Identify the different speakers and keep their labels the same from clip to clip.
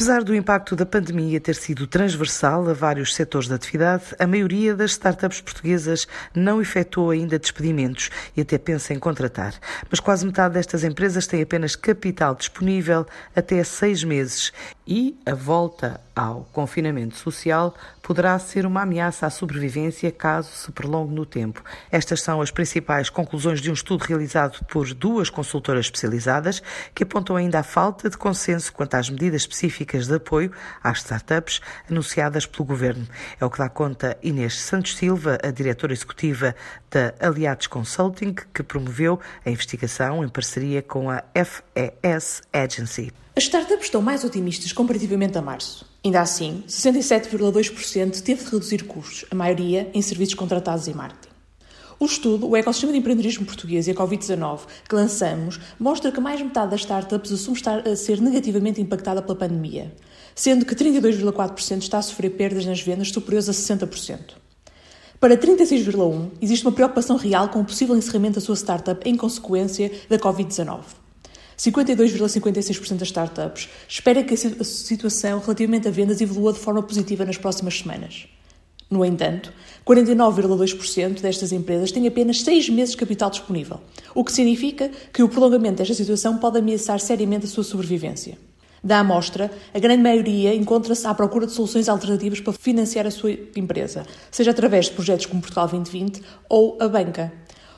Speaker 1: Apesar do impacto da pandemia ter sido transversal a vários setores da atividade, a maioria das startups portuguesas não efetuou ainda despedimentos e até pensa em contratar. Mas quase metade destas empresas tem apenas capital disponível até seis meses e a volta ao confinamento social poderá ser uma ameaça à sobrevivência caso se prolongue no tempo. Estas são as principais conclusões de um estudo realizado por duas consultoras especializadas que apontam ainda a falta de consenso quanto às medidas específicas de apoio às startups anunciadas pelo governo. É o que dá conta Inês Santos Silva, a diretora executiva da Aliados Consulting, que promoveu a investigação em parceria com a FES Agency.
Speaker 2: As startups estão mais otimistas comparativamente a março. Ainda assim, 67,2% teve de reduzir custos, a maioria em serviços contratados e marketing. O estudo, o Ecossistema de Empreendedorismo Português e a Covid-19, que lançamos, mostra que mais de metade das startups assume estar a ser negativamente impactada pela pandemia, sendo que 32,4% está a sofrer perdas nas vendas superiores a 60%. Para 36,1%, existe uma preocupação real com o possível encerramento da sua startup em consequência da Covid-19. 52,56% das startups espera que a situação relativamente a vendas evolua de forma positiva nas próximas semanas. No entanto, 49,2% destas empresas têm apenas seis meses de capital disponível, o que significa que o prolongamento desta situação pode ameaçar seriamente a sua sobrevivência. Da amostra, a grande maioria encontra-se à procura de soluções alternativas para financiar a sua empresa, seja através de projetos como Portugal 2020 ou a banca.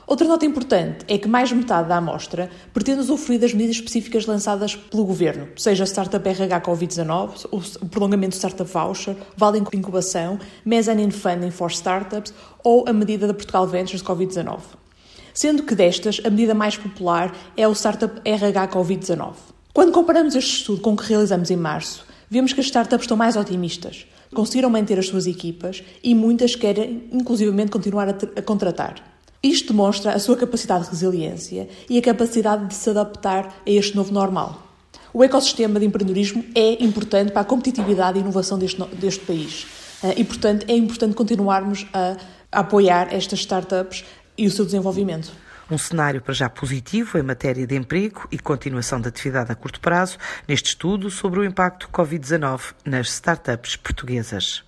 Speaker 2: Outra nota importante é que mais de metade da amostra pretende usufruir das medidas específicas lançadas pelo Governo, seja Startup RH Covid-19, o prolongamento do Startup Voucher, Vale Incubação, Mezzanine Funding for Startups ou a medida da Portugal Ventures Covid-19. Sendo que destas, a medida mais popular é o Startup RH Covid-19. Quando comparamos este estudo com o que realizamos em março, vemos que as startups estão mais otimistas, conseguiram manter as suas equipas e muitas querem, inclusivamente, continuar a, a contratar. Isto demonstra a sua capacidade de resiliência e a capacidade de se adaptar a este novo normal. O ecossistema de empreendedorismo é importante para a competitividade e inovação deste, deste país. Eh, e, portanto, é importante continuarmos a, a apoiar estas startups e o seu desenvolvimento.
Speaker 1: Um cenário para já positivo em matéria de emprego e continuação da atividade a curto prazo, neste estudo sobre o impacto Covid-19 nas startups portuguesas.